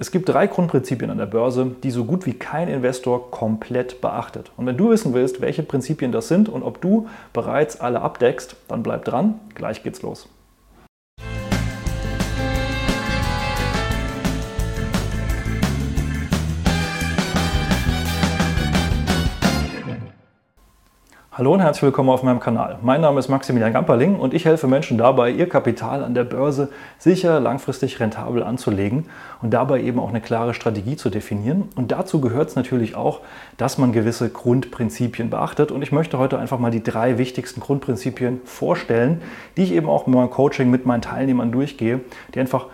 Es gibt drei Grundprinzipien an der Börse, die so gut wie kein Investor komplett beachtet. Und wenn du wissen willst, welche Prinzipien das sind und ob du bereits alle abdeckst, dann bleib dran, gleich geht's los. Hallo und herzlich willkommen auf meinem Kanal. Mein Name ist Maximilian Gamperling und ich helfe Menschen dabei, ihr Kapital an der Börse sicher, langfristig rentabel anzulegen und dabei eben auch eine klare Strategie zu definieren. Und dazu gehört es natürlich auch, dass man gewisse Grundprinzipien beachtet. Und ich möchte heute einfach mal die drei wichtigsten Grundprinzipien vorstellen, die ich eben auch in meinem Coaching mit meinen Teilnehmern durchgehe, die einfach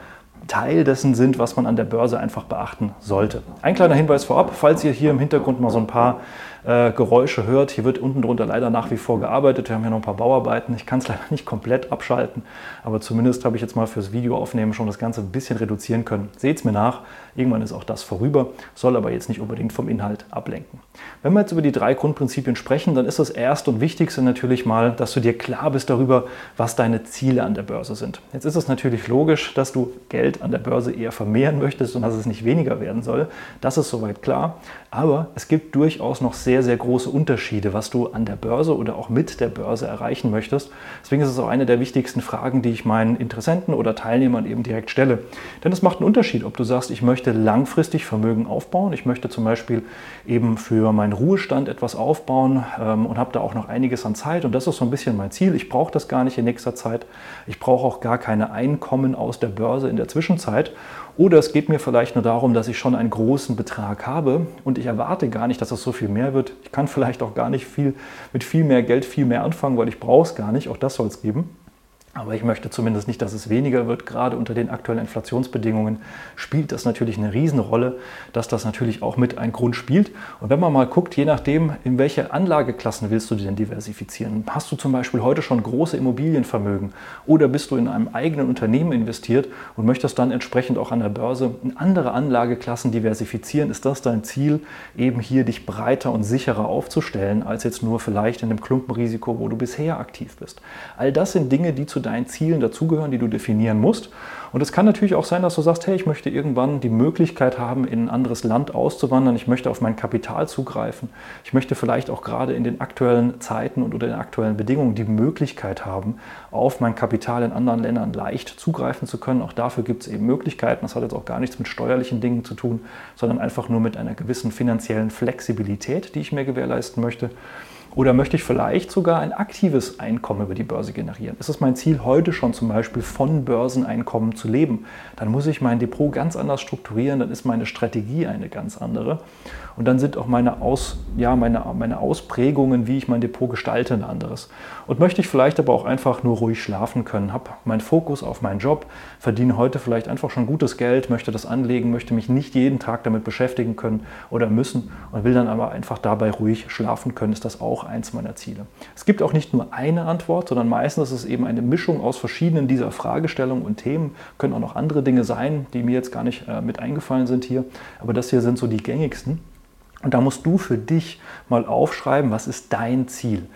Teil dessen sind, was man an der Börse einfach beachten sollte. Ein kleiner Hinweis vorab, falls ihr hier im Hintergrund mal so ein paar äh, Geräusche hört. Hier wird unten drunter leider nach wie vor gearbeitet. Wir haben hier noch ein paar Bauarbeiten. Ich kann es leider nicht komplett abschalten, aber zumindest habe ich jetzt mal fürs Video aufnehmen schon das Ganze ein bisschen reduzieren können. Seht es mir nach. Irgendwann ist auch das vorüber, soll aber jetzt nicht unbedingt vom Inhalt ablenken. Wenn wir jetzt über die drei Grundprinzipien sprechen, dann ist das erste und wichtigste natürlich mal, dass du dir klar bist darüber, was deine Ziele an der Börse sind. Jetzt ist es natürlich logisch, dass du Geld an der Börse eher vermehren möchtest und dass es nicht weniger werden soll. Das ist soweit klar. Aber es gibt durchaus noch sehr, sehr große Unterschiede, was du an der Börse oder auch mit der Börse erreichen möchtest. Deswegen ist es auch eine der wichtigsten Fragen, die ich meinen Interessenten oder Teilnehmern eben direkt stelle. Denn es macht einen Unterschied, ob du sagst, ich möchte langfristig Vermögen aufbauen. Ich möchte zum Beispiel eben für meinen Ruhestand etwas aufbauen ähm, und habe da auch noch einiges an Zeit. Und das ist so ein bisschen mein Ziel. Ich brauche das gar nicht in nächster Zeit. Ich brauche auch gar keine Einkommen aus der Börse in der Zwischenzeit. Oder es geht mir vielleicht nur darum, dass ich schon einen großen Betrag habe und ich erwarte gar nicht, dass es so viel mehr wird. Ich kann vielleicht auch gar nicht viel mit viel mehr Geld viel mehr anfangen, weil ich brauche es gar nicht. Auch das soll es geben. Aber ich möchte zumindest nicht, dass es weniger wird. Gerade unter den aktuellen Inflationsbedingungen spielt das natürlich eine Riesenrolle, dass das natürlich auch mit ein Grund spielt. Und wenn man mal guckt, je nachdem, in welche Anlageklassen willst du denn diversifizieren? Hast du zum Beispiel heute schon große Immobilienvermögen oder bist du in einem eigenen Unternehmen investiert und möchtest dann entsprechend auch an der Börse in andere Anlageklassen diversifizieren? Ist das dein Ziel, eben hier dich breiter und sicherer aufzustellen, als jetzt nur vielleicht in dem Klumpenrisiko, wo du bisher aktiv bist? All das sind Dinge, die zu deinen Zielen dazugehören, die du definieren musst. Und es kann natürlich auch sein, dass du sagst, hey, ich möchte irgendwann die Möglichkeit haben, in ein anderes Land auszuwandern. Ich möchte auf mein Kapital zugreifen. Ich möchte vielleicht auch gerade in den aktuellen Zeiten und unter den aktuellen Bedingungen die Möglichkeit haben, auf mein Kapital in anderen Ländern leicht zugreifen zu können. Auch dafür gibt es eben Möglichkeiten. Das hat jetzt auch gar nichts mit steuerlichen Dingen zu tun, sondern einfach nur mit einer gewissen finanziellen Flexibilität, die ich mir gewährleisten möchte. Oder möchte ich vielleicht sogar ein aktives Einkommen über die Börse generieren? Ist es mein Ziel, heute schon zum Beispiel von Börseneinkommen zu leben? Dann muss ich mein Depot ganz anders strukturieren, dann ist meine Strategie eine ganz andere. Und dann sind auch meine, Aus, ja, meine, meine Ausprägungen, wie ich mein Depot gestalte, ein anderes. Und möchte ich vielleicht aber auch einfach nur ruhig schlafen können, habe meinen Fokus auf meinen Job, verdiene heute vielleicht einfach schon gutes Geld, möchte das anlegen, möchte mich nicht jeden Tag damit beschäftigen können oder müssen und will dann aber einfach dabei ruhig schlafen können, ist das auch eins meiner Ziele. Es gibt auch nicht nur eine Antwort, sondern meistens ist es eben eine Mischung aus verschiedenen dieser Fragestellungen und Themen. Können auch noch andere Dinge sein, die mir jetzt gar nicht äh, mit eingefallen sind hier, aber das hier sind so die gängigsten. Und da musst du für dich mal aufschreiben, was ist dein Ziel.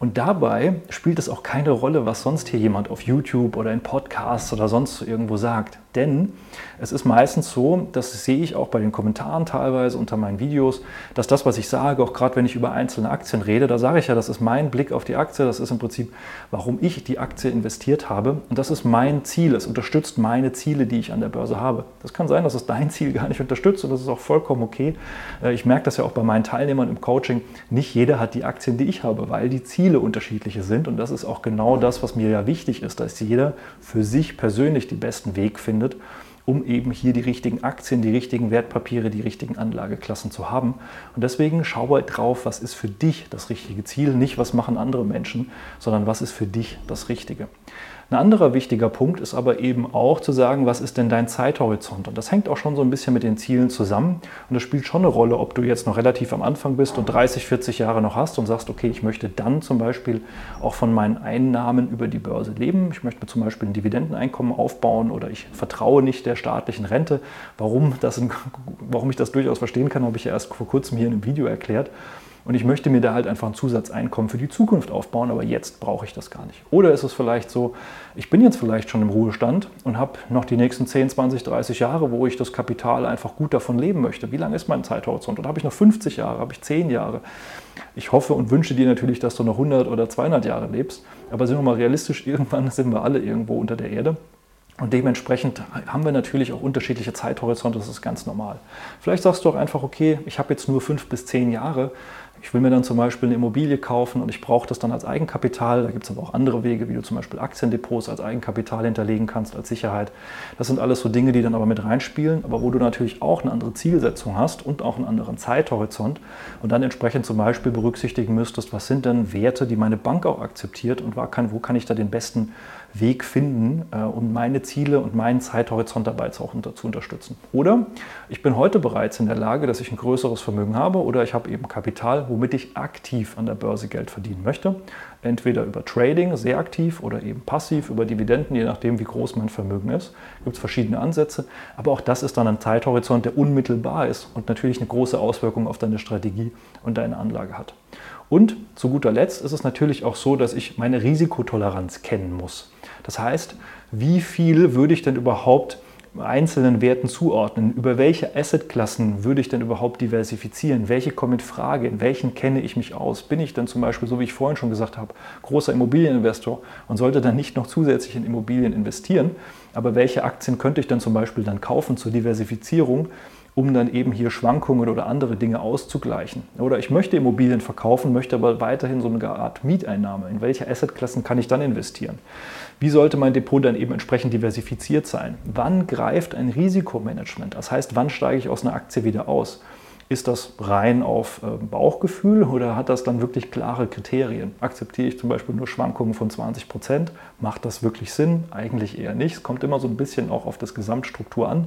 Und dabei spielt es auch keine Rolle, was sonst hier jemand auf YouTube oder in Podcasts oder sonst irgendwo sagt. Denn es ist meistens so, das sehe ich auch bei den Kommentaren teilweise unter meinen Videos, dass das, was ich sage, auch gerade wenn ich über einzelne Aktien rede, da sage ich ja, das ist mein Blick auf die Aktie, das ist im Prinzip, warum ich die Aktie investiert habe. Und das ist mein Ziel, es unterstützt meine Ziele, die ich an der Börse habe. Das kann sein, dass es dein Ziel gar nicht unterstützt und das ist auch vollkommen okay. Äh, ich merke das ja auch bei meinen Teilnehmern im Coaching, nicht jeder hat die Aktien, die ich habe, weil die Ziele unterschiedliche sind. Und das ist auch genau das, was mir ja wichtig ist, dass jeder für sich persönlich den besten Weg findet um eben hier die richtigen Aktien, die richtigen Wertpapiere, die richtigen Anlageklassen zu haben. Und deswegen schaue drauf, was ist für dich das richtige Ziel, nicht was machen andere Menschen, sondern was ist für dich das Richtige. Ein anderer wichtiger Punkt ist aber eben auch zu sagen, was ist denn dein Zeithorizont? Und das hängt auch schon so ein bisschen mit den Zielen zusammen. Und das spielt schon eine Rolle, ob du jetzt noch relativ am Anfang bist und 30, 40 Jahre noch hast und sagst, okay, ich möchte dann zum Beispiel auch von meinen Einnahmen über die Börse leben. Ich möchte mir zum Beispiel ein Dividendeneinkommen aufbauen oder ich vertraue nicht der staatlichen Rente. Warum, das, warum ich das durchaus verstehen kann, habe ich ja erst vor kurzem hier in einem Video erklärt. Und ich möchte mir da halt einfach ein Zusatzeinkommen für die Zukunft aufbauen, aber jetzt brauche ich das gar nicht. Oder ist es vielleicht so, ich bin jetzt vielleicht schon im Ruhestand und habe noch die nächsten 10, 20, 30 Jahre, wo ich das Kapital einfach gut davon leben möchte. Wie lange ist mein Zeithorizont? Oder habe ich noch 50 Jahre, habe ich 10 Jahre? Ich hoffe und wünsche dir natürlich, dass du noch 100 oder 200 Jahre lebst, aber sind wir mal realistisch, irgendwann sind wir alle irgendwo unter der Erde. Und dementsprechend haben wir natürlich auch unterschiedliche Zeithorizonte, das ist ganz normal. Vielleicht sagst du auch einfach, okay, ich habe jetzt nur fünf bis zehn Jahre, ich will mir dann zum Beispiel eine Immobilie kaufen und ich brauche das dann als Eigenkapital. Da gibt es aber auch andere Wege, wie du zum Beispiel Aktiendepots als Eigenkapital hinterlegen kannst, als Sicherheit. Das sind alles so Dinge, die dann aber mit reinspielen, aber wo du natürlich auch eine andere Zielsetzung hast und auch einen anderen Zeithorizont und dann entsprechend zum Beispiel berücksichtigen müsstest, was sind denn Werte, die meine Bank auch akzeptiert und wo kann ich da den besten Weg finden, äh, um meine Ziele und meinen Zeithorizont dabei auch unter, zu unterstützen. Oder ich bin heute bereits in der Lage, dass ich ein größeres Vermögen habe oder ich habe eben Kapital, womit ich aktiv an der Börse Geld verdienen möchte. Entweder über Trading, sehr aktiv, oder eben passiv über Dividenden, je nachdem, wie groß mein Vermögen ist. Gibt es verschiedene Ansätze. Aber auch das ist dann ein Zeithorizont, der unmittelbar ist und natürlich eine große Auswirkung auf deine Strategie und deine Anlage hat. Und zu guter Letzt ist es natürlich auch so, dass ich meine Risikotoleranz kennen muss. Das heißt, wie viel würde ich denn überhaupt einzelnen Werten zuordnen? Über welche Assetklassen würde ich denn überhaupt diversifizieren? Welche kommen in Frage? In welchen kenne ich mich aus? Bin ich denn zum Beispiel, so wie ich vorhin schon gesagt habe, großer Immobilieninvestor und sollte dann nicht noch zusätzlich in Immobilien investieren? Aber welche Aktien könnte ich dann zum Beispiel dann kaufen zur Diversifizierung? Um dann eben hier Schwankungen oder andere Dinge auszugleichen. Oder ich möchte Immobilien verkaufen, möchte aber weiterhin so eine Art Mieteinnahme. In welche Assetklassen kann ich dann investieren? Wie sollte mein Depot dann eben entsprechend diversifiziert sein? Wann greift ein Risikomanagement? Das heißt, wann steige ich aus einer Aktie wieder aus? Ist das rein auf äh, Bauchgefühl oder hat das dann wirklich klare Kriterien? Akzeptiere ich zum Beispiel nur Schwankungen von 20 Prozent? Macht das wirklich Sinn? Eigentlich eher nicht. Es kommt immer so ein bisschen auch auf das Gesamtstruktur an.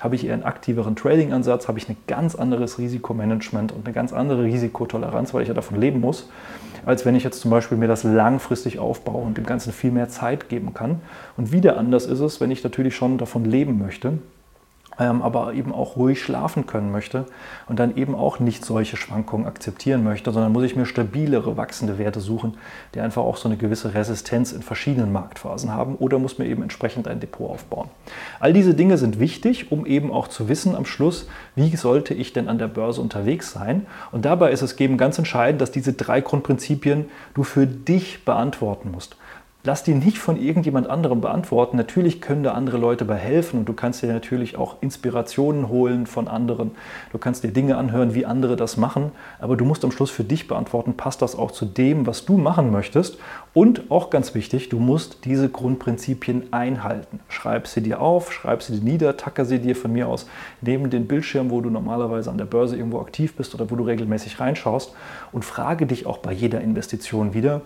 Habe ich eher einen aktiveren Trading-Ansatz, habe ich ein ganz anderes Risikomanagement und eine ganz andere Risikotoleranz, weil ich ja davon leben muss, als wenn ich jetzt zum Beispiel mir das langfristig aufbaue und dem Ganzen viel mehr Zeit geben kann. Und wieder anders ist es, wenn ich natürlich schon davon leben möchte aber eben auch ruhig schlafen können möchte und dann eben auch nicht solche Schwankungen akzeptieren möchte, sondern muss ich mir stabilere wachsende Werte suchen, die einfach auch so eine gewisse Resistenz in verschiedenen Marktphasen haben oder muss mir eben entsprechend ein Depot aufbauen. All diese Dinge sind wichtig, um eben auch zu wissen am Schluss, wie sollte ich denn an der Börse unterwegs sein. Und dabei ist es eben ganz entscheidend, dass diese drei Grundprinzipien du für dich beantworten musst. Lass die nicht von irgendjemand anderem beantworten. Natürlich können da andere Leute bei helfen und du kannst dir natürlich auch Inspirationen holen von anderen. Du kannst dir Dinge anhören, wie andere das machen, aber du musst am Schluss für dich beantworten, passt das auch zu dem, was du machen möchtest? Und auch ganz wichtig, du musst diese Grundprinzipien einhalten. Schreib sie dir auf, schreib sie dir nieder, tacker sie dir von mir aus neben den Bildschirm, wo du normalerweise an der Börse irgendwo aktiv bist oder wo du regelmäßig reinschaust und frage dich auch bei jeder Investition wieder,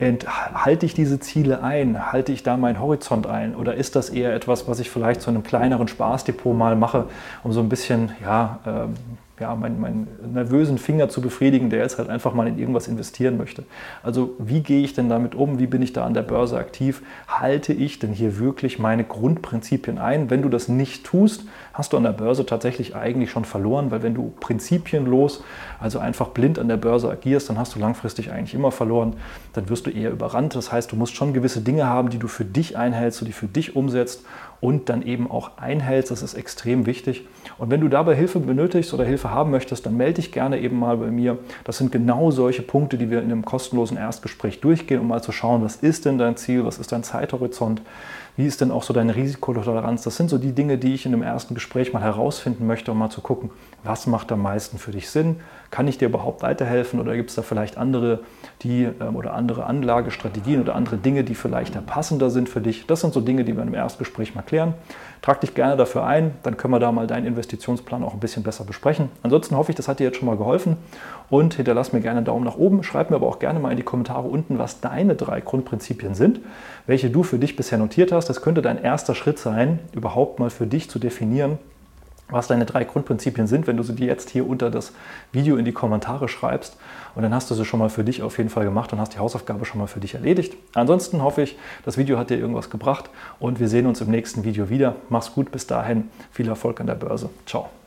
halte ich diese Ziele ein? Halte ich da meinen Horizont ein? Oder ist das eher etwas, was ich vielleicht zu einem kleineren Spaßdepot mal mache, um so ein bisschen ja, ähm, ja, meinen, meinen nervösen Finger zu befriedigen, der jetzt halt einfach mal in irgendwas investieren möchte. Also wie gehe ich denn damit um? Wie bin ich da an der Börse aktiv? Halte ich denn hier wirklich meine Grundprinzipien ein? Wenn du das nicht tust, hast du an der Börse tatsächlich eigentlich schon verloren, weil wenn du prinzipienlos, also einfach blind an der Börse agierst, dann hast du langfristig eigentlich immer verloren. Dann wirst du eher überrannt. Das heißt, du musst schon gewisse Dinge haben, die du für dich einhältst, die für dich umsetzt und dann eben auch einhältst. Das ist extrem wichtig. Und wenn du dabei Hilfe benötigst oder Hilfe haben möchtest, dann melde dich gerne eben mal bei mir. Das sind genau solche Punkte, die wir in einem kostenlosen Erstgespräch durchgehen, um mal zu schauen, was ist denn dein Ziel, was ist dein Zeithorizont, wie ist denn auch so deine Risikotoleranz. Das sind so die Dinge, die ich in einem ersten Gespräch mal herausfinden möchte, um mal zu gucken, was macht am meisten für dich Sinn, kann ich dir überhaupt weiterhelfen oder gibt es da vielleicht andere, die ähm, oder andere Anlagestrategien oder andere Dinge, die vielleicht passender sind für dich? Das sind so Dinge, die wir im Erstgespräch mal klären. Trag dich gerne dafür ein, dann können wir da mal deinen Investitionsplan auch ein bisschen besser besprechen. Ansonsten hoffe ich, das hat dir jetzt schon mal geholfen und hinterlass mir gerne einen Daumen nach oben. Schreib mir aber auch gerne mal in die Kommentare unten, was deine drei Grundprinzipien sind, welche du für dich bisher notiert hast. Das könnte dein erster Schritt sein, überhaupt mal für dich zu definieren, was deine drei Grundprinzipien sind, wenn du sie dir jetzt hier unter das Video in die Kommentare schreibst. Und dann hast du sie schon mal für dich auf jeden Fall gemacht und hast die Hausaufgabe schon mal für dich erledigt. Ansonsten hoffe ich, das Video hat dir irgendwas gebracht und wir sehen uns im nächsten Video wieder. Mach's gut, bis dahin, viel Erfolg an der Börse. Ciao.